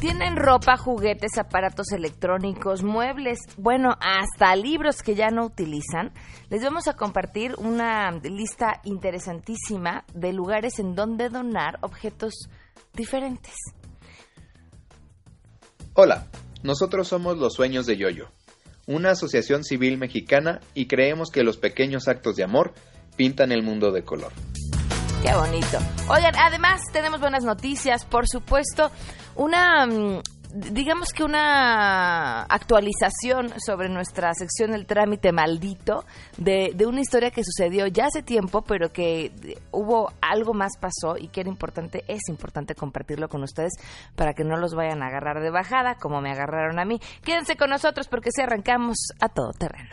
Tienen ropa, juguetes, aparatos electrónicos, muebles, bueno, hasta libros que ya no utilizan. Les vamos a compartir una lista interesantísima de lugares en donde donar objetos diferentes. Hola, nosotros somos Los Sueños de Yoyo, una asociación civil mexicana y creemos que los pequeños actos de amor pintan el mundo de color. Qué bonito. Oigan, además tenemos buenas noticias, por supuesto, una mm, digamos que una actualización sobre nuestra sección El trámite maldito de, de, una historia que sucedió ya hace tiempo, pero que hubo algo más pasó y que era importante, es importante compartirlo con ustedes para que no los vayan a agarrar de bajada como me agarraron a mí. Quédense con nosotros porque si arrancamos a todo terreno.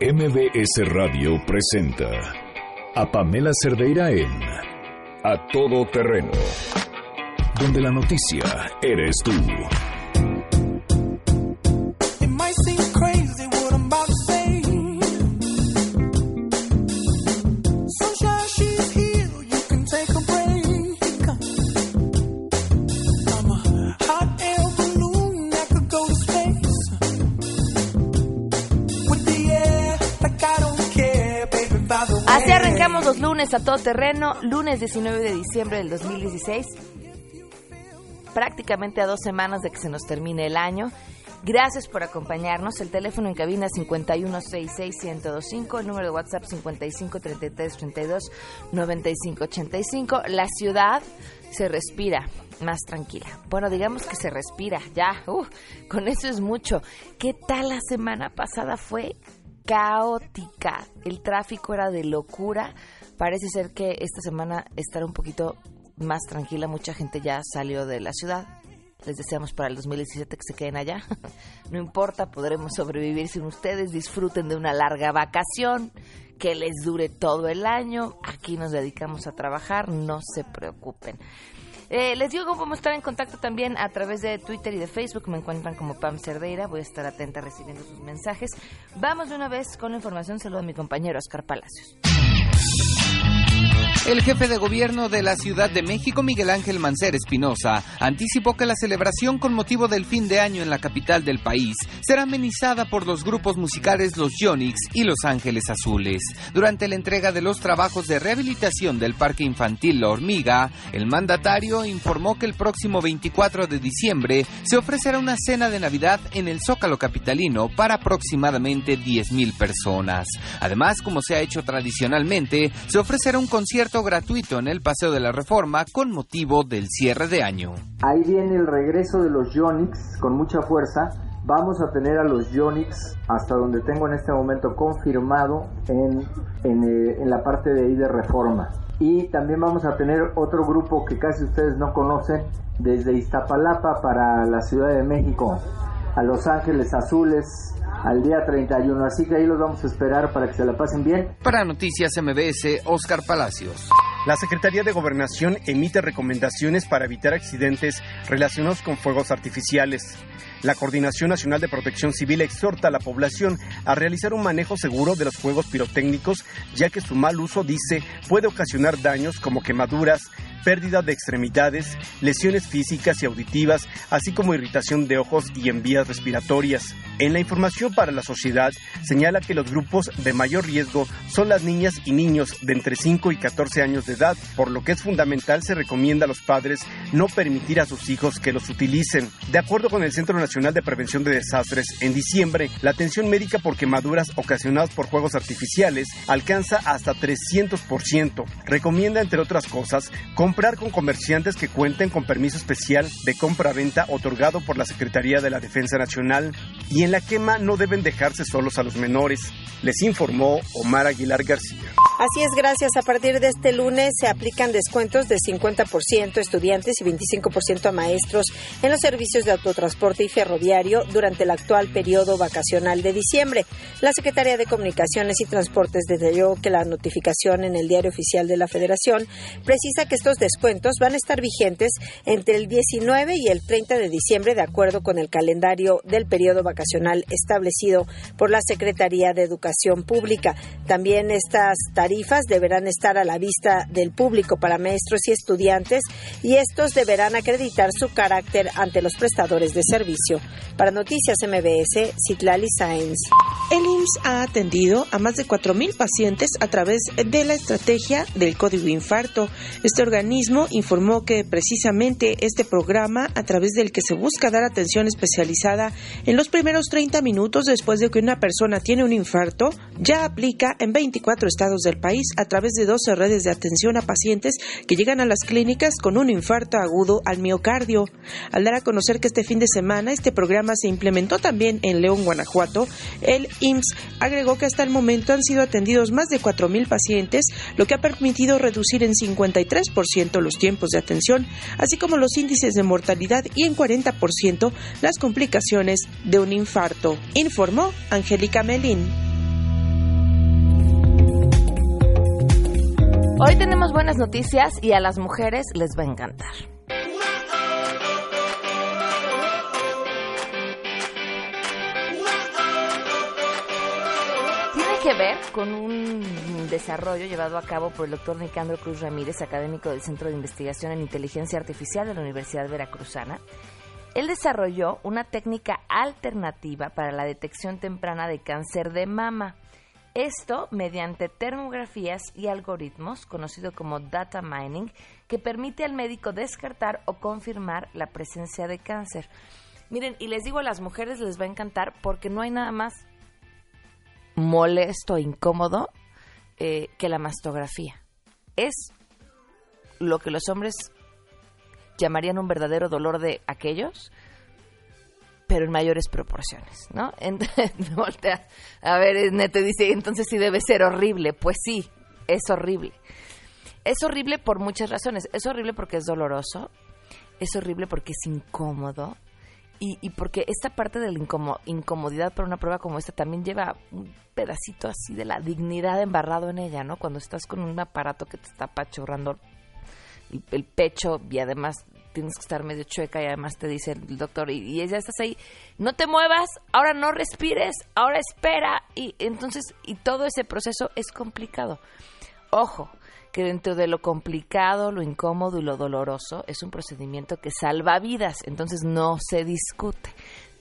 MBS Radio presenta a Pamela Cerdeira en A Todo Terreno, donde la noticia eres tú. Así arrancamos los lunes a todo terreno, lunes 19 de diciembre del 2016, prácticamente a dos semanas de que se nos termine el año. Gracias por acompañarnos. El teléfono en cabina 5166125, el número de WhatsApp 5533329585. La ciudad se respira más tranquila. Bueno, digamos que se respira, ya, con eso es mucho. ¿Qué tal la semana pasada fue? caótica. El tráfico era de locura. Parece ser que esta semana estará un poquito más tranquila. Mucha gente ya salió de la ciudad. Les deseamos para el 2017 que se queden allá. No importa, podremos sobrevivir sin ustedes. Disfruten de una larga vacación que les dure todo el año. Aquí nos dedicamos a trabajar, no se preocupen. Eh, les digo cómo estar en contacto también a través de Twitter y de Facebook. Me encuentran como Pam Cerdeira. Voy a estar atenta recibiendo sus mensajes. Vamos de una vez con la información. Saludo a mi compañero Oscar Palacios. El jefe de gobierno de la Ciudad de México, Miguel Ángel Mancer Espinosa, anticipó que la celebración con motivo del fin de año en la capital del país será amenizada por los grupos musicales Los Yonix y Los Ángeles Azules. Durante la entrega de los trabajos de rehabilitación del Parque Infantil La Hormiga, el mandatario informó que el próximo 24 de diciembre se ofrecerá una cena de Navidad en el Zócalo Capitalino para aproximadamente 10.000 personas. Además, como se ha hecho tradicionalmente, se ofrecerá un concierto gratuito en el Paseo de la Reforma con motivo del cierre de año. Ahí viene el regreso de los Yonix con mucha fuerza. Vamos a tener a los Yonix hasta donde tengo en este momento confirmado en, en, eh, en la parte de ahí de Reforma. Y también vamos a tener otro grupo que casi ustedes no conocen, desde Iztapalapa para la Ciudad de México, a Los Ángeles Azules, al día 31. Así que ahí los vamos a esperar para que se la pasen bien. Para Noticias MBS, Oscar Palacios. La Secretaría de Gobernación emite recomendaciones para evitar accidentes relacionados con fuegos artificiales. La Coordinación Nacional de Protección Civil exhorta a la población a realizar un manejo seguro de los fuegos pirotécnicos, ya que su mal uso, dice, puede ocasionar daños como quemaduras, pérdida de extremidades, lesiones físicas y auditivas, así como irritación de ojos y en vías respiratorias. En la información para la sociedad señala que los grupos de mayor riesgo son las niñas y niños de entre 5 y 14 años de edad, por lo que es fundamental se recomienda a los padres no permitir a sus hijos que los utilicen. De acuerdo con el Centro Nacional de Prevención de Desastres, en diciembre la atención médica por quemaduras ocasionadas por juegos artificiales alcanza hasta 300%. Recomienda, entre otras cosas, comprar con comerciantes que cuenten con permiso especial de compra-venta otorgado por la Secretaría de la Defensa Nacional y en la quema no deben dejarse solos a los menores. Les informó Omar Aguilar García. Así es, gracias. A partir de este lunes se aplican descuentos de 50% a estudiantes y 25% a maestros en los servicios de autotransporte y ferroviario durante el actual periodo vacacional de diciembre. La Secretaría de Comunicaciones y Transportes detalló que la notificación en el Diario Oficial de la Federación precisa que estos descuentos van a estar vigentes entre el 19 y el 30 de diciembre de acuerdo con el calendario del periodo vacacional establecido por la Secretaría de Educación Pública. También estas tarifas tarifas deberán estar a la vista del público para maestros y estudiantes y estos deberán acreditar su carácter ante los prestadores de servicio. Para Noticias MBS, Citlali Sáenz. El IMSS ha atendido a más de 4.000 pacientes a través de la estrategia del Código Infarto. Este organismo informó que precisamente este programa, a través del que se busca dar atención especializada en los primeros 30 minutos después de que una persona tiene un infarto, ya aplica en 24 estados del país a través de 12 redes de atención a pacientes que llegan a las clínicas con un infarto agudo al miocardio. Al dar a conocer que este fin de semana este programa se implementó también en León, Guanajuato, el IMSS agregó que hasta el momento han sido atendidos más de 4.000 pacientes, lo que ha permitido reducir en 53% los tiempos de atención, así como los índices de mortalidad y en 40% las complicaciones de un infarto, informó Angélica Melín. Hoy tenemos buenas noticias y a las mujeres les va a encantar. que ver con un desarrollo llevado a cabo por el doctor Nicandro Cruz Ramírez, académico del Centro de Investigación en Inteligencia Artificial de la Universidad Veracruzana. Él desarrolló una técnica alternativa para la detección temprana de cáncer de mama. Esto mediante termografías y algoritmos, conocido como data mining, que permite al médico descartar o confirmar la presencia de cáncer. Miren, y les digo a las mujeres les va a encantar porque no hay nada más molesto, incómodo eh, que la mastografía. Es lo que los hombres llamarían un verdadero dolor de aquellos, pero en mayores proporciones, ¿no? voltea, a ver, te dice, entonces sí debe ser horrible. Pues sí, es horrible. Es horrible por muchas razones. Es horrible porque es doloroso, es horrible porque es incómodo, y, porque esta parte de la incomodidad para una prueba como esta también lleva un pedacito así de la dignidad embarrado en ella, ¿no? Cuando estás con un aparato que te está apachurrando el, pecho y además tienes que estar medio chueca y además te dice el doctor y, ya estás ahí, no te muevas, ahora no respires, ahora espera y entonces y todo ese proceso es complicado. Ojo, que dentro de lo complicado, lo incómodo y lo doloroso es un procedimiento que salva vidas, entonces no se discute.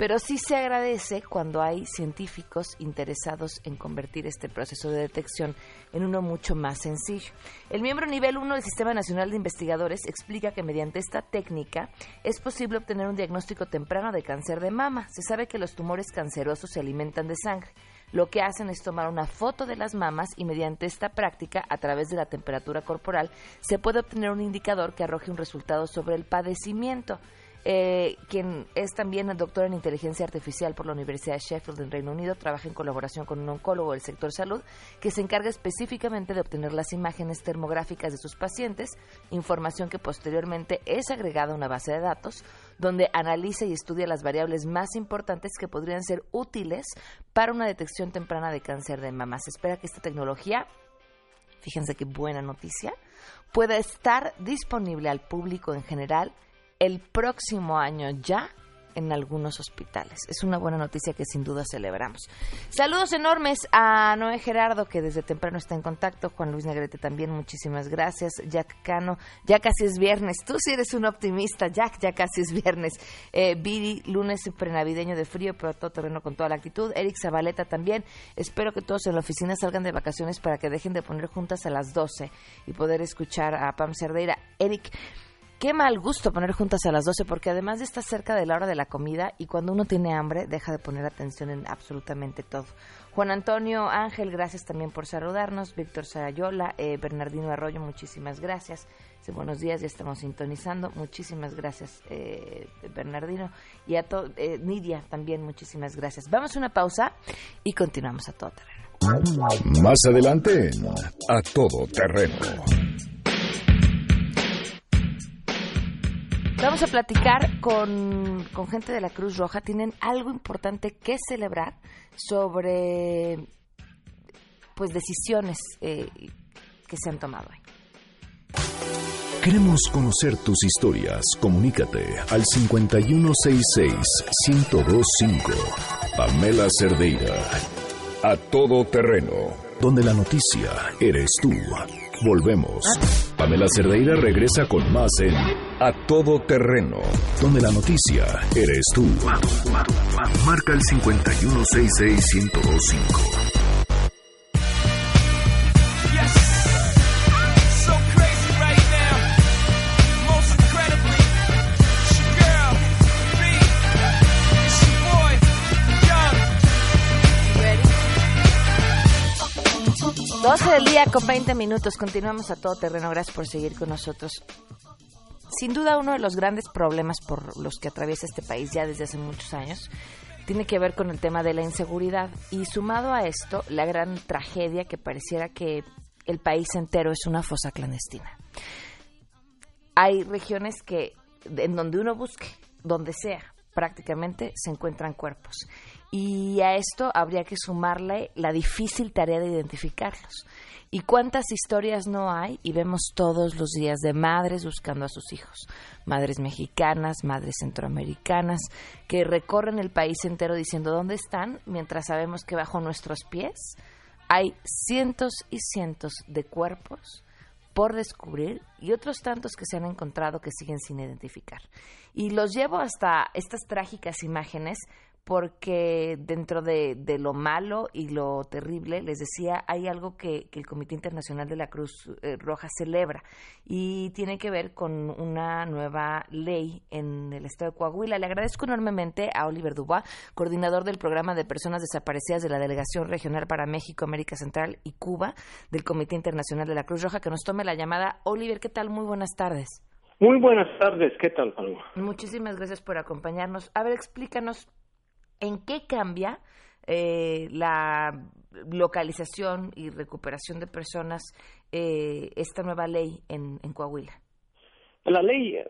Pero sí se agradece cuando hay científicos interesados en convertir este proceso de detección en uno mucho más sencillo. El miembro nivel 1 del Sistema Nacional de Investigadores explica que mediante esta técnica es posible obtener un diagnóstico temprano de cáncer de mama. Se sabe que los tumores cancerosos se alimentan de sangre lo que hacen es tomar una foto de las mamas y mediante esta práctica, a través de la temperatura corporal, se puede obtener un indicador que arroje un resultado sobre el padecimiento eh, quien es también doctor en inteligencia artificial por la Universidad de Sheffield en Reino Unido, trabaja en colaboración con un oncólogo del sector salud que se encarga específicamente de obtener las imágenes termográficas de sus pacientes, información que posteriormente es agregada a una base de datos donde analiza y estudia las variables más importantes que podrían ser útiles para una detección temprana de cáncer de mama. Se espera que esta tecnología fíjense qué buena noticia, pueda estar disponible al público en general el próximo año ya en algunos hospitales. Es una buena noticia que sin duda celebramos. Saludos enormes a Noé Gerardo, que desde temprano está en contacto. Juan Luis Negrete también, muchísimas gracias. Jack Cano, ya casi es viernes. Tú sí eres un optimista, Jack, ya casi es viernes. Eh, lunes prenavideño de frío, pero todo terreno con toda la actitud. Eric Zabaleta también. Espero que todos en la oficina salgan de vacaciones para que dejen de poner juntas a las 12 y poder escuchar a Pam Cerdeira. Eric, Qué mal gusto poner juntas a las 12 porque además de estar cerca de la hora de la comida y cuando uno tiene hambre deja de poner atención en absolutamente todo. Juan Antonio Ángel, gracias también por saludarnos. Víctor Sarayola, eh, Bernardino Arroyo, muchísimas gracias. buenos días, ya estamos sintonizando. Muchísimas gracias, eh, Bernardino. Y a todo, eh, Nidia también, muchísimas gracias. Vamos a una pausa y continuamos a todo terreno. Más adelante, a todo terreno. Vamos a platicar con, gente de la Cruz Roja. Tienen algo importante que celebrar sobre pues decisiones eh, que se han tomado hoy. Queremos conocer tus historias. Comunícate al 5166-1025. Pamela Cerdeira. A todo terreno donde la noticia eres tú. Volvemos. Pamela Cerdeira regresa con más en A Todo Terreno, donde la noticia eres tú. Marca el 5166125. del día con 20 minutos. Continuamos a todo terreno. Gracias por seguir con nosotros. Sin duda, uno de los grandes problemas por los que atraviesa este país ya desde hace muchos años tiene que ver con el tema de la inseguridad. Y sumado a esto, la gran tragedia que pareciera que el país entero es una fosa clandestina. Hay regiones que, en donde uno busque, donde sea, prácticamente se encuentran cuerpos. Y a esto habría que sumarle la difícil tarea de identificarlos. ¿Y cuántas historias no hay? Y vemos todos los días de madres buscando a sus hijos. Madres mexicanas, madres centroamericanas, que recorren el país entero diciendo dónde están, mientras sabemos que bajo nuestros pies hay cientos y cientos de cuerpos por descubrir y otros tantos que se han encontrado que siguen sin identificar. Y los llevo hasta estas trágicas imágenes porque dentro de, lo malo y lo terrible, les decía, hay algo que, el Comité Internacional de la Cruz eh, Roja celebra y tiene que ver con una nueva ley en el estado de Coahuila. Le agradezco enormemente a Oliver Dubois, coordinador del programa de personas desaparecidas de la Delegación Regional para México, América Central y Cuba del Comité Internacional de la Cruz Roja, que nos tome la llamada. Oliver, ¿qué tal? Muy buenas tardes. Muy buenas tardes, ¿qué tal, Paloma? Muchísimas gracias por acompañarnos. A ver, explícanos ¿En qué cambia eh, la localización y recuperación de personas eh, esta nueva ley en, Coahuila? La ley eh,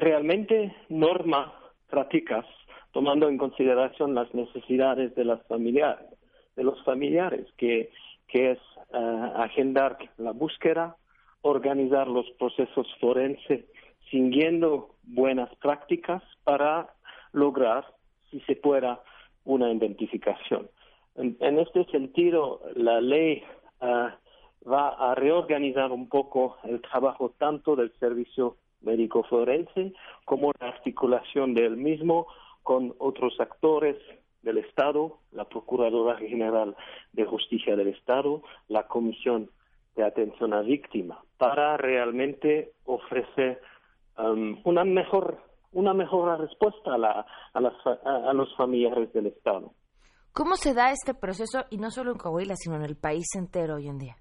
realmente norma prácticas tomando en consideración las necesidades de las de los familiares, que, que es agendar la búsqueda, organizar los procesos forenses siguiendo buenas prácticas para lograr si se pueda una identificación. En, este sentido, la ley ah, va a reorganizar un poco el trabajo tanto del servicio médico forense como la articulación del mismo con otros actores del Estado, la Procuradora General de Justicia del Estado, la Comisión de Atención a Víctima, para realmente ofrecer um, una mejor una mejor respuesta a, la, a, las, a, los familiares del Estado. ¿Cómo se da este proceso, y no solo en Coahuila, sino en el país entero hoy en día?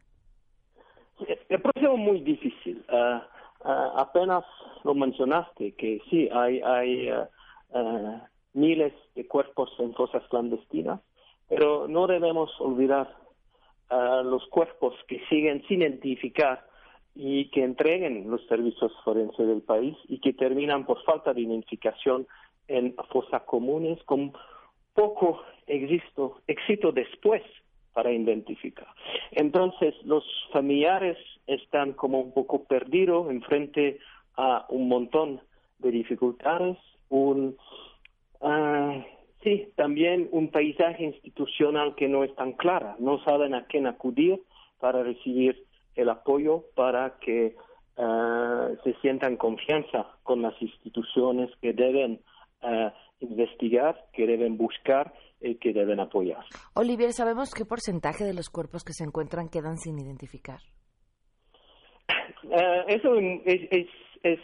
El proceso es muy difícil. Ah, ah, apenas lo mencionaste, que sí, hay, hay ah, miles de cuerpos en fosas clandestinas, pero no debemos olvidar los cuerpos que siguen sin identificar y que entreguen los servicios forenses del país y que terminan por falta de identificación en fosas comunes con poco éxito, éxito después para identificar. Entonces, los familiares están como un poco perdidos en frente a un montón de dificultades, un, uh, sí, también un paisaje institucional que no es tan clara, no saben a quién acudir para recibir el apoyo para que uh, se sientan confianza con las instituciones que deben uh, investigar, que deben buscar y que deben apoyar. Olivier, ¿sabemos qué porcentaje de los cuerpos que se encuentran quedan sin identificar? Uh, eso es, es, es,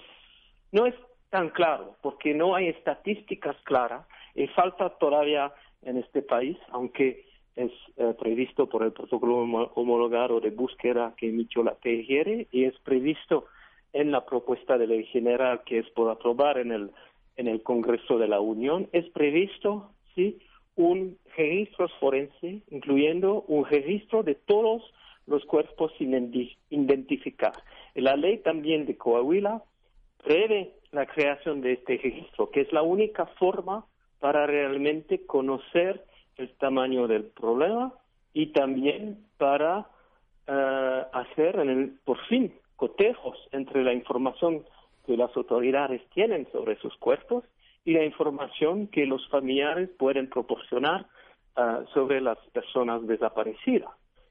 no es tan claro, porque no hay estadísticas claras y falta todavía en este país, aunque es eh, previsto por el protocolo homologado de búsqueda que emitió la TGR y es previsto en la propuesta de ley general que es por aprobar en el en el Congreso de la Unión es previsto sí un registro forense incluyendo un registro de todos los cuerpos sin identificar. La ley también de Coahuila prevé la creación de este registro, que es la única forma para realmente conocer el tamaño del problema y también para eh, hacer en el, por fin cotejos entre la información que las autoridades tienen sobre sus cuerpos y la información que los familiares pueden proporcionar eh, sobre las personas desaparecidas.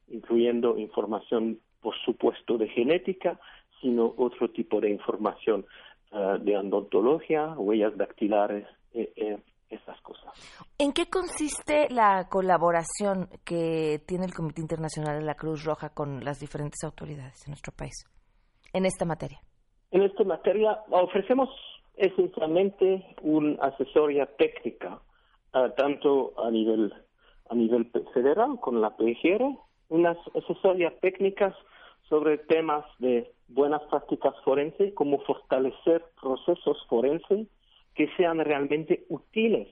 incluyendo información, por supuesto, de genética, sino otro tipo de información uh, de odontología, huellas dactilares, eh, eh, esas cosas. ¿En qué consiste la colaboración que tiene el Comité Internacional de la Cruz Roja con las diferentes autoridades en nuestro país en esta materia? En esta materia ofrecemos esencialmente una asesoría técnica, uh, tanto a nivel a nivel federal con la PGR, unas asesorías técnicas sobre temas de buenas prácticas forenses, como fortalecer procesos forenses que sean realmente útiles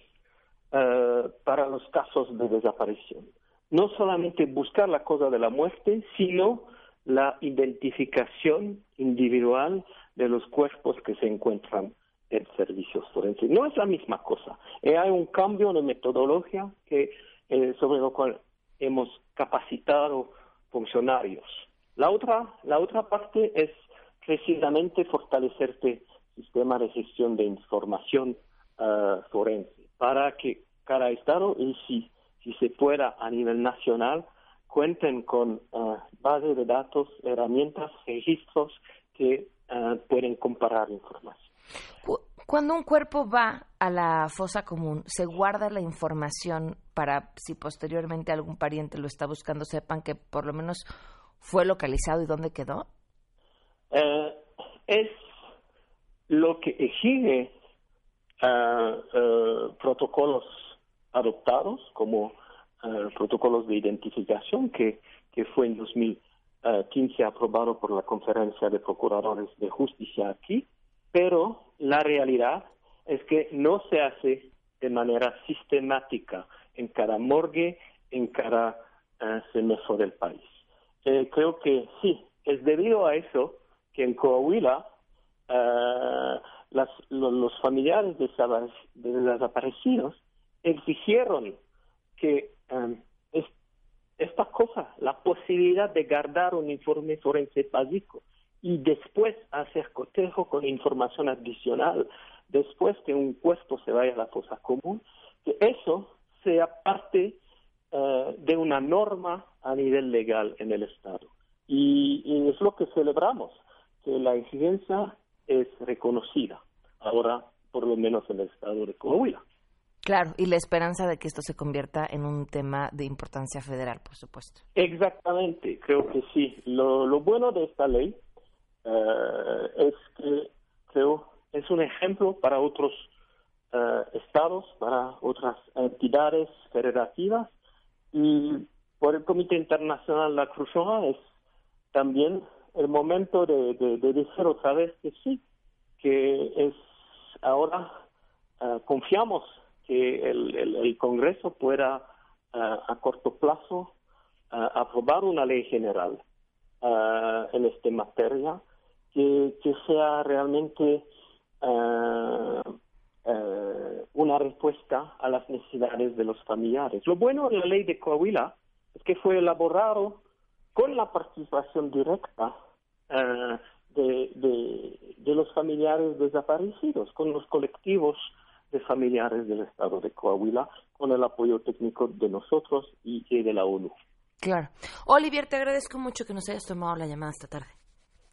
uh, para los casos de desaparición. No solamente buscar la causa de la muerte, sino la identificación individual de los cuerpos que se encuentran en servicios forenses. No es la misma cosa. Eh, hay un cambio de metodología que, eh, sobre lo cual hemos capacitado funcionarios. La otra, la otra parte es precisamente fortalecer este sistema de gestión de información uh, forense para que cada estado y si, si se pueda a nivel nacional cuenten con uh, base de datos, herramientas, registros que uh, pueden comparar información. Cuando un cuerpo va a la fosa común, ¿se guarda la información para si posteriormente algún pariente lo está buscando, sepan que por lo menos fue localizado y dónde quedó? Uh, es lo que exige uh, uh, protocolos adoptados como protocolos de identificación que, que fue en 2015 aprobado por la Conferencia de Procuradores de Justicia aquí, pero la realidad es que no se hace de manera sistemática en cada morgue, en cada uh, del país. Eh, creo que sí, es debido a eso que en Coahuila uh, las, lo, los familiares de, de desaparecidos exigieron que um, es, esta cosa, la posibilidad de guardar un informe forense básico y después hacer cotejo con información adicional, después que un cuerpo se vaya a la fosa común, que eso sea parte uh, de una norma a nivel legal en el Estado. Y, y es lo que celebramos, que la exigencia es reconocida, ahora por lo menos en el Estado de Coahuila. Claro, y la esperanza de que esto se convierta en un tema de importancia federal, por supuesto. Exactamente, creo que sí. Lo, lo bueno de esta ley uh, es que creo es un ejemplo para otros uh, estados, para otras entidades federativas y por el Comité Internacional de la Cruz Roja es también el momento de, de, de, decir otra vez que sí, que es ahora uh, confiamos que el, el, Congreso pueda uh, a corto plazo uh, aprobar una ley general en esta materia que, que sea realmente una respuesta a las necesidades de los familiares. Lo bueno de la ley de Coahuila es que fue elaborado con la participación directa uh, de, de, de, los familiares desaparecidos, con los colectivos de familiares del Estado de Coahuila, con el apoyo técnico de nosotros y, y de la ONU. Claro. Olivier, te agradezco mucho que nos hayas tomado la llamada esta tarde.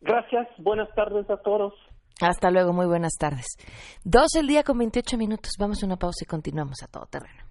Gracias, buenas tardes a todos. Hasta luego, muy buenas tardes. Dos el día con 28 minutos. Vamos a una pausa y continuamos a todo terreno.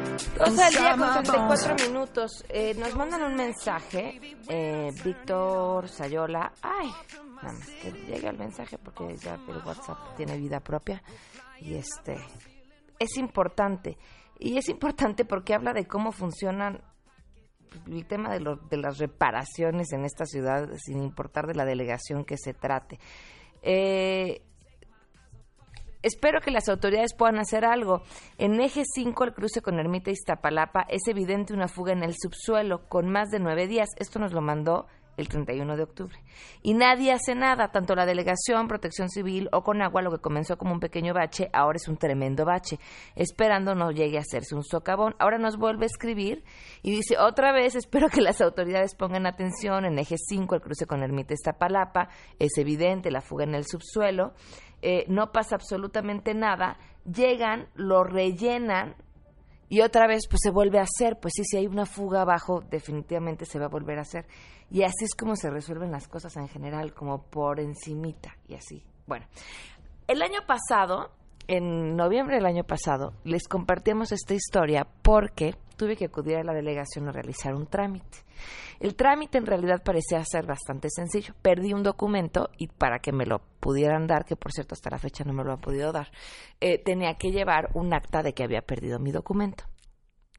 O sea, el día con 34 minutos. Eh, nos mandan un mensaje, eh, Víctor Sayola. Ay, nada más que llegue el mensaje porque ya el WhatsApp tiene vida propia. Y este, es importante. Y es importante porque habla de cómo funcionan el tema de, lo, de las reparaciones en esta ciudad, sin importar de la delegación que se trate. Eh, espero que las autoridades puedan hacer algo. En eje 5, el cruce con Ermita Iztapalapa, es evidente una fuga en el subsuelo con más de nueve días. Esto nos lo mandó el 31 de octubre. Y nadie hace nada, tanto la delegación, protección civil o con agua, lo que comenzó como un pequeño bache, ahora es un tremendo bache, esperando no llegue a hacerse un socavón. Ahora nos vuelve a escribir y dice, otra vez, espero que las autoridades pongan atención en eje 5, el cruce con Ermita Iztapalapa, es evidente la fuga en el subsuelo, eh, no pasa absolutamente nada, llegan, lo rellenan, y otra vez pues se vuelve a hacer, pues sí, si hay una fuga abajo, definitivamente se va a volver a hacer. Y así es como se resuelven las cosas en general, como por encimita y así. Bueno, el año pasado, en noviembre del año pasado, les compartimos esta historia porque tuve que acudir a la delegación a realizar un trámite. El trámite en realidad parecía ser bastante sencillo. Perdí un documento y para que me lo pudieran dar, que por cierto hasta la fecha no me lo han podido dar, eh, tenía que llevar un acta de que había perdido mi documento.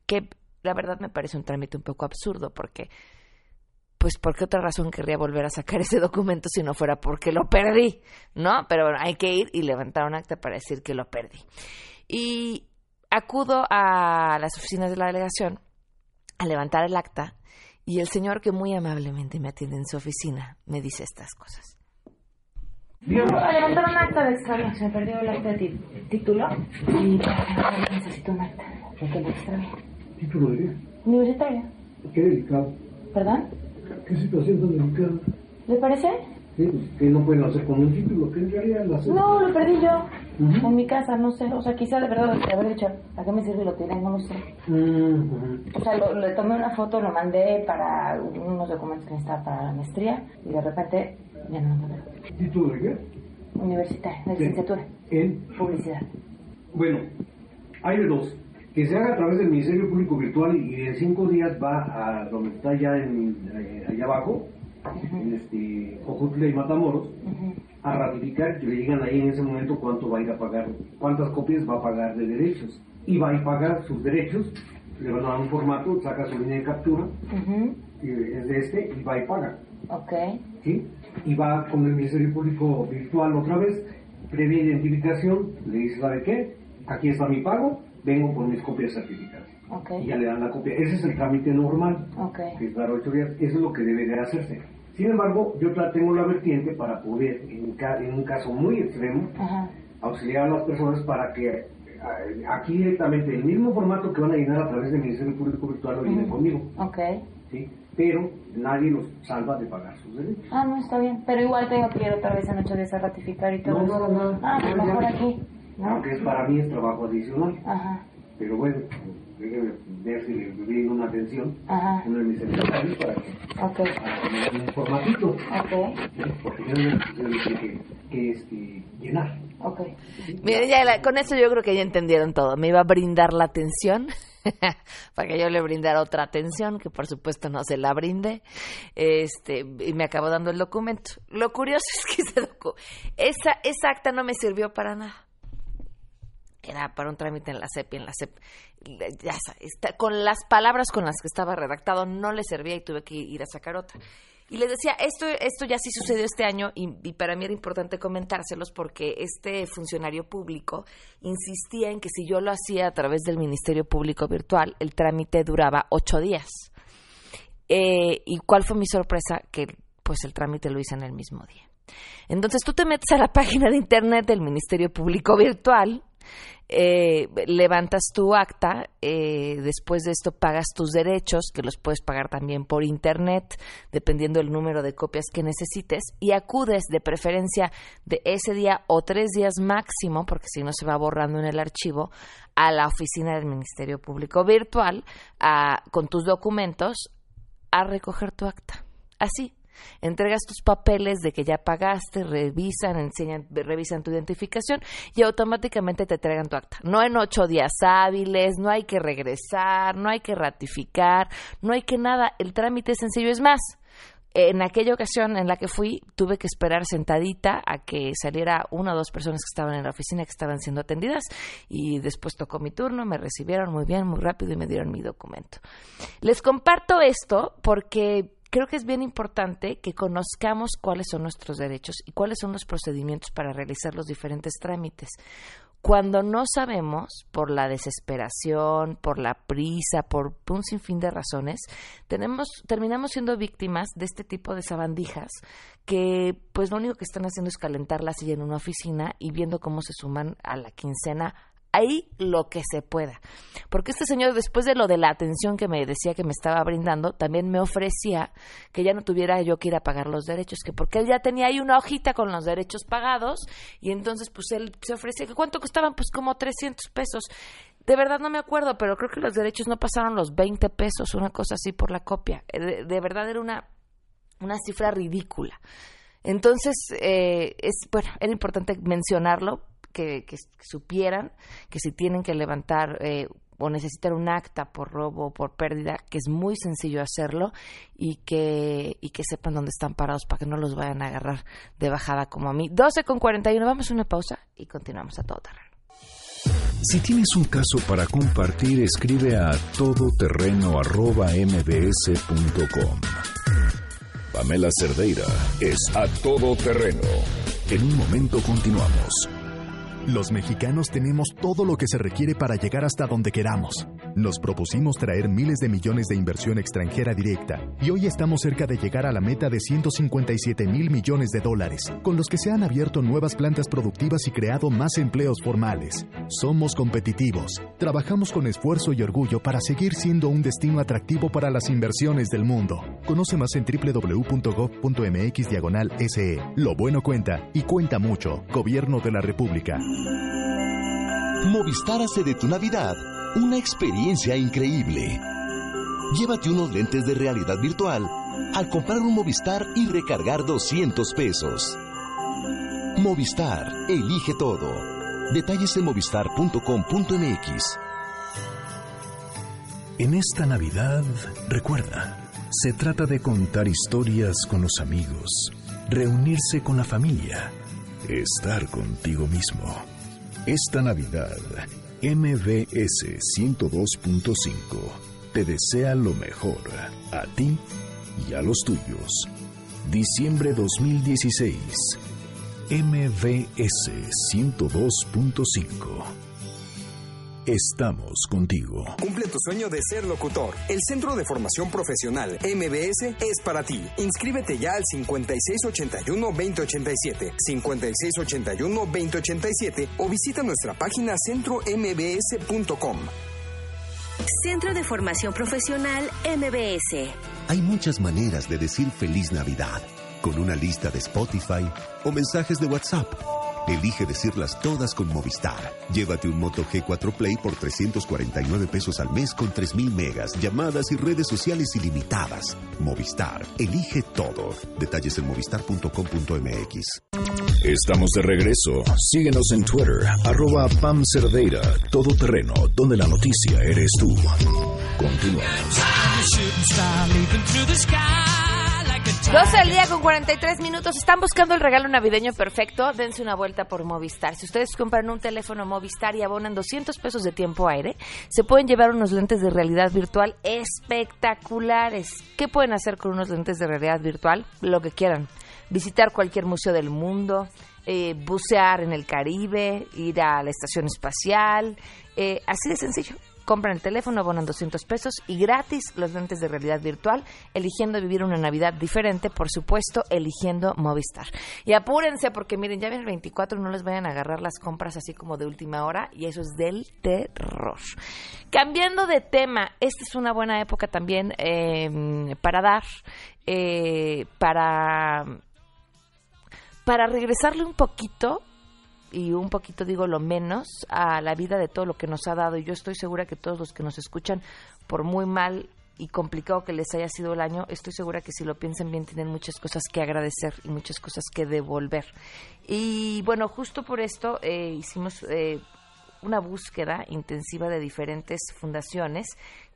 Que la verdad me parece un trámite un poco absurdo porque pues por qué otra razón querría volver a sacar ese documento si no fuera porque lo perdí, ¿no? Pero bueno, hay que ir y levantar un acta para decir que lo perdí. Y acudo a las oficinas de la delegación a levantar el acta y el señor que muy amablemente me atiende en su oficina me dice estas cosas. A levantar un acta de extravío. Se me perdió el acta de título y necesito un acta de que lo extravío. ¿Título de qué? Universitario. Qué delicado. ¿Perdón? ¿Qué situación tan delicada? ¿Le parece? Sí, que no pueden hacer con un título, que en realidad hacen. No, lo perdí yo. En mi casa, no sé. O sea, quizá de verdad de haber dicho, ¿a qué me sirve lo tiré? No lo sé. Mm, O sea, lo- le tomé una foto, lo mandé para unos documentos que necesitaba para la maestría y de repente ya no lo encontré. ¿Título de qué? Universitaria, de Sí. licenciatura, En. publicidad. Bueno, hay de dos. Que se haga a través del Ministerio Público Virtual y en cinco días va a donde está ya en, eh, allá abajo, en este Ojutla y Matamoros, a ratificar que le digan ahí en ese momento cuánto va a ir a pagar, cuántas copias va a pagar de derechos. Y va a pagar sus derechos, le van a dar un formato, saca su línea de captura, y es de este, y va y paga. Ok. ¿sí? Y va con el Ministerio Público Virtual otra vez, previa identificación, le dice, ¿sabe qué? Aquí está mi pago, vengo por mis copias certificadas. Ok. Y ya le dan la copia. Ese es el trámite normal, Ok. que es dar ocho días. Eso es lo que debe de hacerse. Sin embargo, yo tengo la vertiente para poder, en, ca- en un caso muy extremo, Ajá. auxiliar a las personas para que aquí directamente el mismo formato que van a llenar a través del Ministerio Público Virtual lo llenen conmigo, Ok. ¿sí? Pero nadie los salva de pagar sus derechos. Ah, no, está bien. Pero igual tengo que ir otra vez en ocho días a ratificar y todo No, eso. no, no. Ah, pues Ya, mejor ya. aquí. ¿no? Aunque es, para mí es trabajo adicional. Ajá. Pero bueno, déjeme ver si le brindo una atención Ajá. uno de mis secretarios para que Ok. para poner un formatito. Ok. ¿sí? Porque yo no que, que este, llenar. Ok. Miren, ya la- con eso yo creo que ya entendieron todo. Me iba a brindar la atención para que yo le brindara otra atención, que por supuesto no se la brinde. Este, y me acabó dando el documento. Lo curioso es que ese esa, esa acta no me sirvió para nada. Era para un trámite en la CEP y en la le- ya está- con las palabras con las que estaba redactado no le servía y tuve que ir a sacar otra. Y les decía, esto, esto ya sí sucedió este año y, y para mí era importante comentárselos porque este funcionario público insistía en que si yo lo hacía a través del Ministerio Público Virtual, el trámite duraba ocho días. Eh, ¿Y cuál fue mi sorpresa? Que pues el trámite lo hice en el mismo día. Entonces tú te metes a la página de internet del Ministerio Público Virtual, eh, levantas tu acta, eh, después de esto pagas tus derechos, que los puedes pagar también por internet, dependiendo del número de copias que necesites, y acudes de preferencia de ese día o tres días máximo, porque si no se va borrando en el archivo, a la oficina del Ministerio Público Virtual con tus documentos a recoger tu acta. Así. Entregas tus papeles de que ya pagaste, revisan, enseñan, revisan tu identificación y automáticamente te entregan tu acta. No en ocho días hábiles, no hay que regresar, no hay que ratificar, no hay que nada. El trámite es sencillo. Es más, en aquella ocasión en la que fui, tuve que esperar sentadita a que saliera una o dos personas que estaban en la oficina que estaban siendo atendidas y después tocó mi turno, me recibieron muy bien, muy rápido y me dieron mi documento. Les comparto esto porque creo que es bien importante que conozcamos cuáles son nuestros derechos y cuáles son los procedimientos para realizar los diferentes trámites. cuando no sabemos, por la desesperación, por la prisa, por un sinfín de razones, tenemos, terminamos siendo víctimas de este tipo de sabandijas que pues lo único que están haciendo es calentar la silla en una oficina y viendo cómo se suman a la quincena ahí lo que se pueda. Porque este señor, después de lo de la atención que me decía que me estaba brindando, también me ofrecía que ya no tuviera yo que ir a pagar los derechos, que porque él ya tenía ahí una hojita con los derechos pagados y entonces pues él se ofrecía que cuánto costaban pues como 300 pesos. De verdad no me acuerdo, pero creo que los derechos no pasaron los 20 pesos, una cosa así por la copia. De, de verdad era una, una cifra ridícula. Entonces, eh, es, bueno, era importante mencionarlo que, supieran que si tienen que levantar eh, o necesitar un acta por robo o por pérdida, que es muy sencillo hacerlo y que, y que sepan dónde están parados para que no los vayan a agarrar de bajada como a mí. 12 con 41, vamos a una pausa y continuamos a todo terreno. Si tienes un caso para compartir, escribe a todoterreno.mbs.com. Pamela Cerdeira es a todoterreno. En un momento continuamos. Los mexicanos tenemos todo lo que se requiere para llegar hasta donde queramos. Nos propusimos traer miles de millones de inversión extranjera directa y hoy estamos cerca de llegar a la meta de 157 mil millones de dólares, con los que se han abierto nuevas plantas productivas y creado más empleos formales. Somos competitivos, trabajamos con esfuerzo y orgullo para seguir siendo un destino atractivo para las inversiones del mundo. Conoce más en www.gov.mx diagonal SE. Lo bueno cuenta y cuenta mucho. Gobierno de la República. Movistar hace de tu Navidad una experiencia increíble. Llévate unos lentes de realidad virtual al comprar un Movistar y recargar 200 pesos. Movistar, elige todo. Detalles en movistar.com.mx. En esta Navidad, recuerda, se trata de contar historias con los amigos, reunirse con la familia estar contigo mismo. Esta Navidad, MBS 102.5 te desea lo mejor a ti y a los tuyos. Diciembre 2016. MBS 102.5 Estamos contigo. Cumple tu sueño de ser locutor. El Centro de Formación Profesional MBS es para ti. Inscríbete ya al 5681-2087, 5681-2087 o visita nuestra página centrombs.com. Centro de Formación Profesional MBS. Hay muchas maneras de decir feliz Navidad, con una lista de Spotify o mensajes de WhatsApp Elige decirlas todas con Movistar. Llévate un Moto G4 Play por 349 pesos al mes con 3.000 megas, llamadas y redes sociales ilimitadas. Movistar. Elige todo. Detalles en movistar.com.mx. Estamos de regreso. Síguenos en Twitter, arroba Pam Cerdeira, todo terreno, donde la noticia eres tú. Continuamos. 12 al día con 43 minutos. Están buscando el regalo navideño perfecto. Dense una vuelta por Movistar. Si ustedes compran un teléfono Movistar y abonan 200 pesos de tiempo aire, se pueden llevar unos lentes de realidad virtual espectaculares. ¿Qué pueden hacer con unos lentes de realidad virtual? Lo que quieran. Visitar cualquier museo del mundo, eh, bucear en el Caribe, ir a la estación espacial. Eh, así de sencillo compran el teléfono, abonan 200 pesos y gratis los lentes de realidad virtual, eligiendo vivir una Navidad diferente, por supuesto, eligiendo Movistar. Y apúrense porque miren, ya ven el 24, no les vayan a agarrar las compras así como de última hora y eso es del terror. Cambiando de tema, esta es una buena época también em, para dar, eh, para, para regresarle un poquito y un poquito digo lo menos a la vida de todo lo que nos ha dado y yo estoy segura que todos los que nos escuchan por muy mal y complicado que les haya sido el año, estoy segura que si lo piensan bien tienen muchas cosas que agradecer y muchas cosas que devolver. Y bueno, justo por esto eh, hicimos eh, una búsqueda intensiva de diferentes fundaciones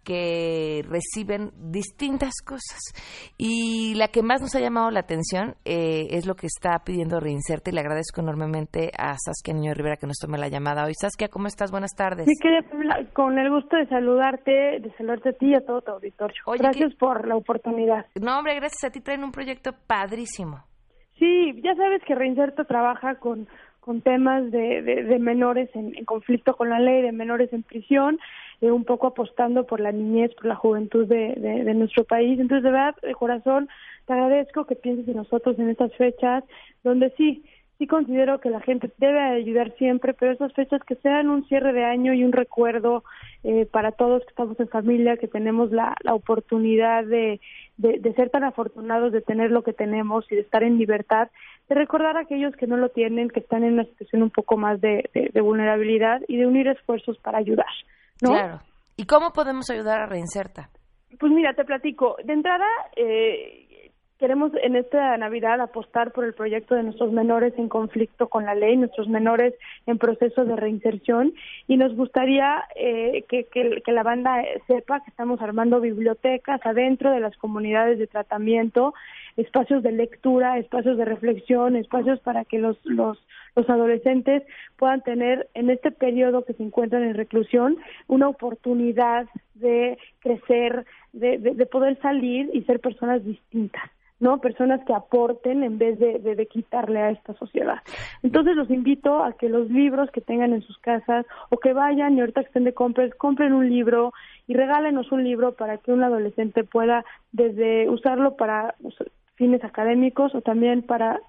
que reciben distintas cosas. Y la que más nos ha llamado la atención eh, es lo que está pidiendo Reinserte y le agradezco enormemente a Saskia Niño Rivera que nos tome la llamada hoy. Saskia, ¿cómo estás? Buenas tardes. Sí, quería, con el gusto de saludarte, de saludarte a ti y a todo tu auditorio. gracias por la oportunidad. No, hombre, gracias a ti traen un proyecto padrísimo. Sí, ya sabes que Reinserte trabaja con con temas de, de, menores en, conflicto con la ley, de menores en prisión, eh, un poco apostando por la niñez, por la juventud de, de, nuestro país. Entonces, de verdad, de corazón, te agradezco que pienses en nosotros en estas fechas, donde sí, sí considero que la gente debe ayudar siempre, pero esas fechas que sean un cierre de año y un recuerdo eh, para todos que estamos en familia, que tenemos la, la oportunidad de, de, ser tan afortunados de tener lo que tenemos y de estar en libertad, de recordar a aquellos que no lo tienen, que están en una situación un poco más de, de, vulnerabilidad y de unir esfuerzos para ayudar. ¿no? Claro. ¿Y cómo podemos ayudar a Reinserta? Pues mira, te platico. De entrada, eh, Queremos en esta Navidad apostar por el proyecto de nuestros menores en conflicto con la ley, nuestros menores en proceso de reinserción y nos gustaría eh, que, la banda sepa que estamos armando bibliotecas adentro de las comunidades de tratamiento, espacios de lectura, espacios de reflexión, espacios para que los, los, los adolescentes puedan tener en este periodo que se encuentran en reclusión una oportunidad de crecer, de, de poder salir y ser personas distintas. ¿No? Personas que aporten en vez de, de, quitarle a esta sociedad. Entonces los invito a que los libros que tengan en sus casas o que vayan y ahorita que estén de compras, compren un libro y regálenos un libro para que un adolescente pueda desde usarlo para fines académicos o también para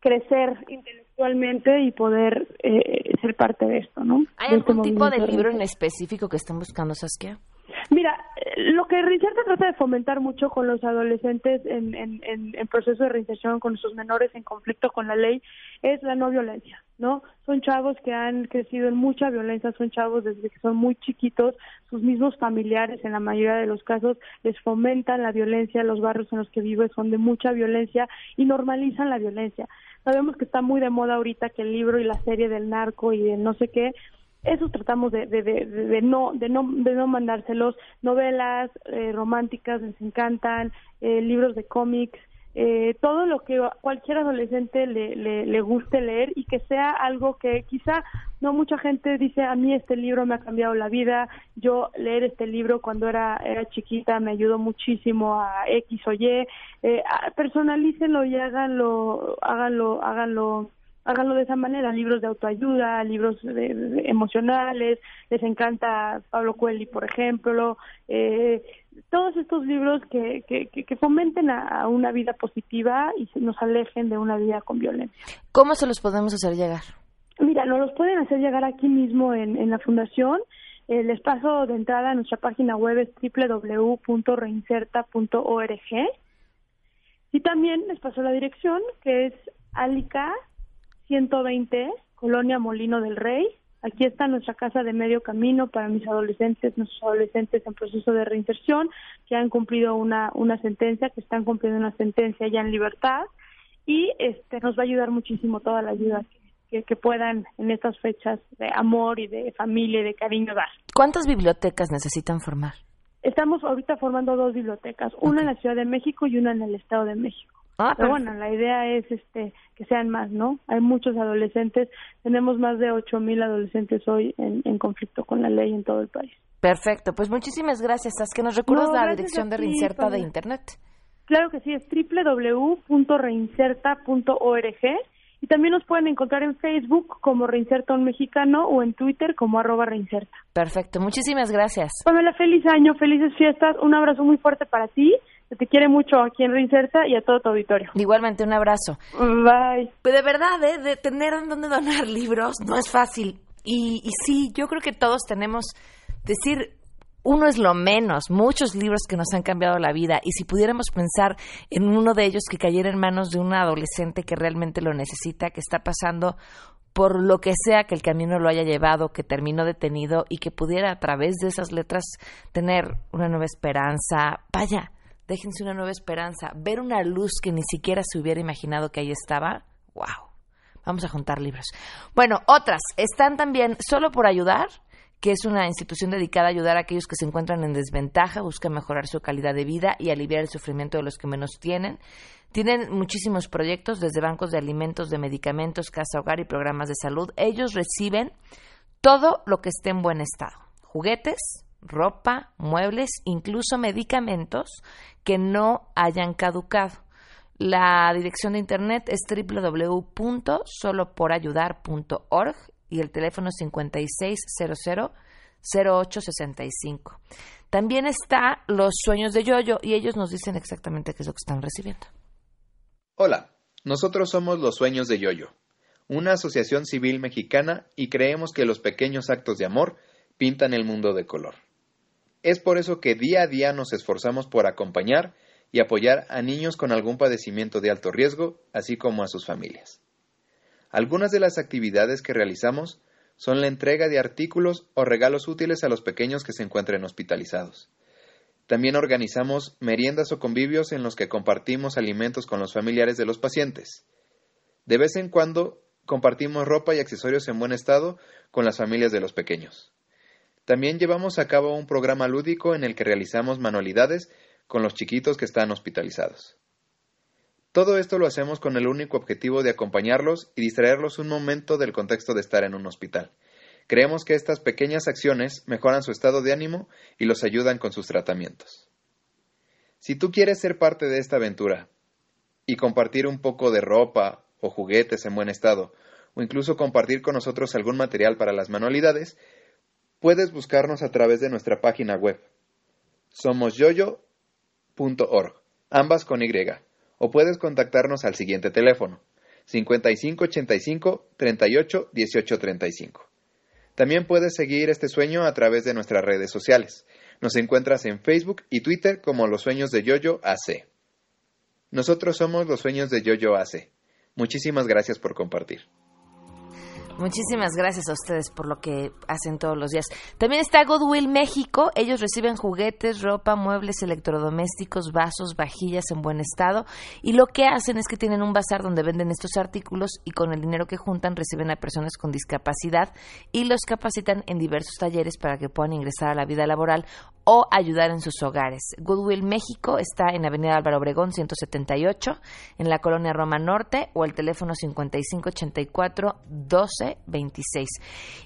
crecer intelectualmente y poder eh, ser parte de esto, ¿no? ¿Hay algún este tipo de libro en específico que están buscando, Saskia? Mira, lo que Richard trata de fomentar mucho con los adolescentes en, en, en, proceso de reinserción, con sus menores en conflicto con la ley, es la no violencia, ¿no? Son chavos que han crecido en mucha violencia, son chavos desde que son muy chiquitos, sus mismos familiares en la mayoría de los casos les fomentan la violencia, los barrios en los que viven son de mucha violencia y normalizan la violencia. Sabemos que está muy de moda ahorita que el libro y la serie del narco y de no sé qué eso tratamos de, de, de, no de no de no mandárselos novelas eh, románticas les encantan eh, libros de cómics eh, todo lo que cualquier adolescente le, le, le, guste leer y que sea algo que quizá no mucha gente dice a mí este libro me ha cambiado la vida yo leer este libro cuando era era chiquita me ayudó muchísimo a X o Y eh, personalícenlo y háganlo háganlo háganlo háganlo de esa manera, libros de autoayuda, libros emocionales, les encanta Pablo Coelho, por ejemplo, eh, todos estos libros que, que, que fomenten a, una vida positiva y nos alejen de una vida con violencia. ¿Cómo se los podemos hacer llegar? Mira, nos los pueden hacer llegar aquí mismo en, en la fundación. El espacio de entrada a nuestra página web es www.reinserta.org. Y también les paso la dirección, que es alica 120, Colonia Molino del Rey. Aquí está nuestra casa de medio camino para mis adolescentes, nuestros adolescentes en proceso de reinserción, que han cumplido una, una sentencia, que están cumpliendo una sentencia ya en libertad. Y este nos va a ayudar muchísimo toda la ayuda que, que, puedan en estas fechas de amor y de familia y de cariño dar. ¿Cuántas bibliotecas necesitan formar? Estamos ahorita formando dos bibliotecas, una en la Ciudad de México y una en el Estado de México. Ah, pero bueno, la idea es este que sean más, ¿no? Hay muchos adolescentes, tenemos más de ocho mil adolescentes hoy en, conflicto con la ley en todo el país. Perfecto, pues muchísimas gracias. ¿Haz que nos recuerdas la dirección de Reinserta de Internet? Claro que sí, es www.reinserta.org y también nos pueden encontrar en Facebook como Reinserta un Mexicano o en Twitter como arroba Reinserta. Perfecto, muchísimas gracias. Pamela, feliz año, felices fiestas, un abrazo muy fuerte para ti se te quiere mucho aquí en Reinserta y a todo tu auditorio. Igualmente, un abrazo. Bye. Pues de verdad, ¿eh? de tener donde donar libros no es fácil. Y, y sí, yo creo que todos tenemos, decir, uno es lo menos, muchos libros que nos han cambiado la vida y si pudiéramos pensar en uno de ellos que cayera en manos de un adolescente que realmente lo necesita, que está pasando por lo que sea que el camino lo haya llevado, que terminó detenido y que pudiera a través de esas letras tener una nueva esperanza, vaya, déjense una nueva esperanza, ver una luz que ni siquiera se hubiera imaginado que ahí estaba, wow. Vamos a juntar libros. Bueno, otras están también solo por ayudar, que es una institución dedicada a ayudar a aquellos que se encuentran en desventaja, busca mejorar su calidad de vida y aliviar el sufrimiento de los que menos tienen. Tienen muchísimos proyectos, desde bancos de alimentos, de medicamentos, casa hogar y programas de salud. Ellos reciben todo lo que esté en buen estado. Juguetes, ropa, muebles, incluso medicamentos que no hayan caducado. La dirección de internet es www.soloporayudar.org y el teléfono es 5600-0865. También está Los Sueños de Yoyo y ellos nos dicen exactamente qué es lo que están recibiendo. Hola, nosotros somos Los Sueños de Yoyo, una asociación civil mexicana y creemos que los pequeños actos de amor pintan el mundo de color. Es por eso que día a día nos esforzamos por acompañar y apoyar a niños con algún padecimiento de alto riesgo, así como a sus familias. Algunas de las actividades que realizamos son la entrega de artículos o regalos útiles a los pequeños que se encuentren hospitalizados. También organizamos meriendas o convivios en los que compartimos alimentos con los familiares de los pacientes. De vez en cuando compartimos ropa y accesorios en buen estado con las familias de los pequeños. También llevamos a cabo un programa lúdico en el que realizamos manualidades con los chiquitos que están hospitalizados. Todo esto lo hacemos con el único objetivo de acompañarlos y distraerlos un momento del contexto de estar en un hospital. Creemos que estas pequeñas acciones mejoran su estado de ánimo y los ayudan con sus tratamientos. Si tú quieres ser parte de esta aventura y compartir un poco de ropa o juguetes en buen estado, o incluso compartir con nosotros algún material para las manualidades, puedes buscarnos a través de nuestra página web. Somos yoyo.org, ambas con Y, o puedes contactarnos al siguiente teléfono 5585 38 18 35. También puedes seguir este sueño a través de nuestras redes sociales. Nos encuentras en Facebook y Twitter como Los Sueños de Yoyo AC. Nosotros somos Los Sueños de Yoyo AC. Muchísimas gracias por compartir. Muchísimas gracias a ustedes por lo que hacen todos los días. También está Goodwill México. Ellos reciben juguetes, ropa, muebles electrodomésticos, vasos, vajillas en buen estado. Y lo que hacen es que tienen un bazar donde venden estos artículos y con el dinero que juntan reciben a personas con discapacidad y los capacitan en diversos talleres para que puedan ingresar a la vida laboral o ayudar en sus hogares. Goodwill México está en Avenida Álvaro Obregón 178, en la colonia Roma Norte o el teléfono 5584 1226.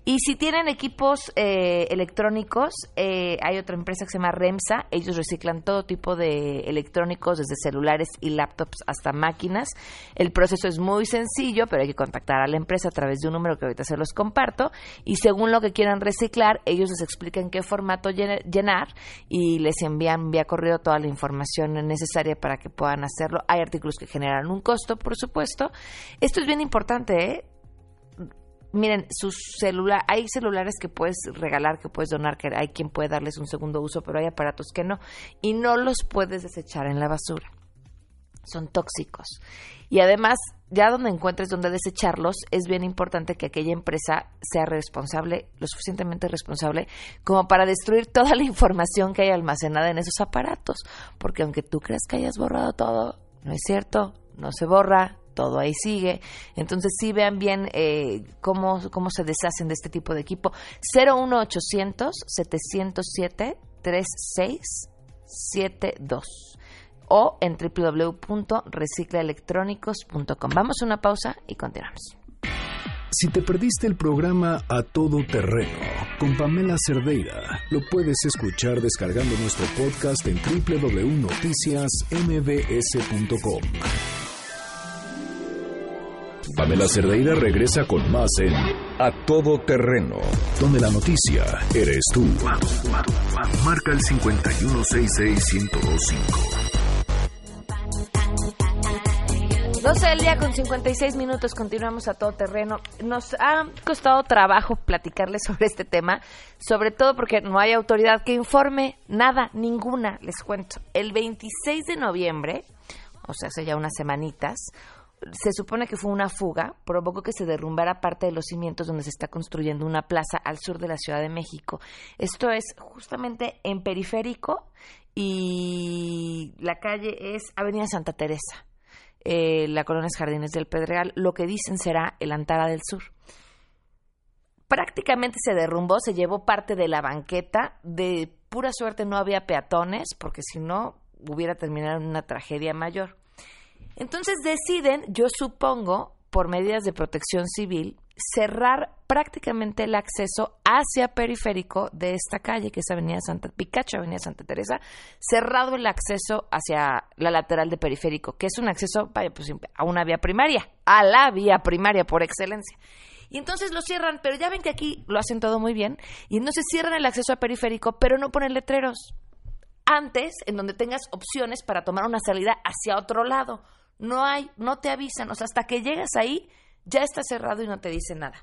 Y si tienen equipos eh, electrónicos, eh, hay otra empresa que se llama Remsa. Ellos reciclan todo tipo de electrónicos, desde celulares y laptops hasta máquinas. El proceso es muy sencillo, pero hay que contactar a la empresa a través de un número que ahorita se los comparto. Y según lo que quieran reciclar, ellos les explican qué formato llenar y les envían vía correo toda la información necesaria para que puedan hacerlo. Hay artículos que generan un costo, por supuesto. Esto es bien importante, ¿eh? Miren, sus celular, hay celulares que puedes regalar, que puedes donar, que hay quien puede darles un segundo uso, pero hay aparatos que no, y no los puedes desechar en la basura. Son tóxicos. Y además, ya donde encuentres donde desecharlos, es bien importante que aquella empresa sea responsable, lo suficientemente responsable, como para destruir toda la información que hay almacenada en esos aparatos. Porque aunque tú creas que hayas borrado todo, no es cierto, no se borra, todo ahí sigue. Entonces sí vean bien eh, cómo, cómo se deshacen de este tipo de equipo. 01800 707 3672 o en www.reciclaelectrónicos.com. Vamos a una pausa y continuamos. Si te perdiste el programa A Todo Terreno con Pamela Cerdeira, lo puedes escuchar descargando nuestro podcast en www.noticiasmbs.com. Pamela Cerdeira regresa con más en A Todo Terreno, donde la noticia eres tú. Marca el 5166125. 12 del día con 56 minutos, continuamos a todo terreno. Nos ha costado trabajo platicarles sobre este tema, sobre todo porque no hay autoridad que informe nada, ninguna, les cuento. El 26 de noviembre, o sea, hace ya unas semanitas, se supone que fue una fuga, provocó que se derrumbara parte de los cimientos donde se está construyendo una plaza al sur de la Ciudad de México. Esto es justamente en periférico y la calle es Avenida Santa Teresa eh, la colonia Jardines del Pedregal, lo que dicen será el Antara del Sur. Prácticamente se derrumbó, se llevó parte de la banqueta, de pura suerte no había peatones, porque si no hubiera terminado una tragedia mayor. Entonces deciden, yo supongo, por medidas de protección civil, cerrar prácticamente el acceso hacia periférico de esta calle, que es Avenida Santa Picacho, Avenida Santa Teresa, cerrado el acceso hacia la lateral de periférico, que es un acceso vaya, pues, a una vía primaria, a la vía primaria por excelencia. Y entonces lo cierran, pero ya ven que aquí lo hacen todo muy bien, y entonces cierran el acceso a periférico, pero no ponen letreros. Antes, en donde tengas opciones para tomar una salida hacia otro lado. No hay, no te avisan, o sea, hasta que llegas ahí, ya está cerrado y no te dicen nada.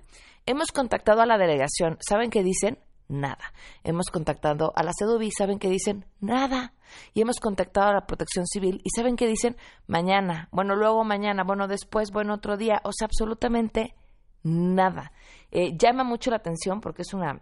Hemos contactado a la delegación, ¿saben qué dicen? Nada. Hemos contactado a la CEDUBI, ¿saben qué dicen? Nada. Y hemos contactado a la Protección Civil y ¿saben qué dicen? Mañana, bueno, luego mañana, bueno, después, bueno, otro día. O sea, absolutamente nada. Eh, llama mucho la atención porque es una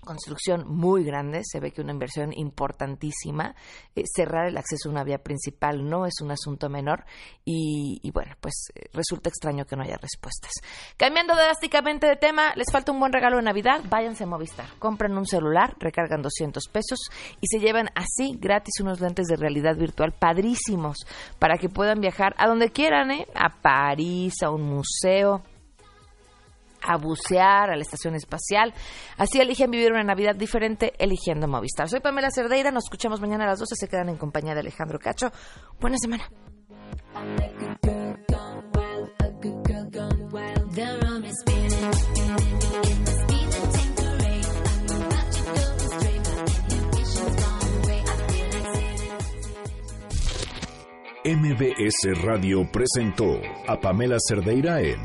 construcción muy grande, se ve que una inversión importantísima. Eh, cerrar el acceso a una vía principal no es un asunto menor y, bueno, pues eh, resulta extraño que no haya respuestas. Cambiando drásticamente de tema, les falta un buen regalo de Navidad, váyanse a Movistar, compren un celular, recargan 200 pesos y se llevan así gratis unos lentes de realidad virtual padrísimos para que puedan viajar a donde quieran, ¿eh? a París, a un museo a bucear, a la estación espacial. Así eligen vivir una Navidad diferente eligiendo Movistar. Soy Pamela Cerdeira, nos escuchamos mañana a las 12, se quedan en compañía de Alejandro Cacho. Buena semana. MBS Radio presentó a Pamela Cerdeira en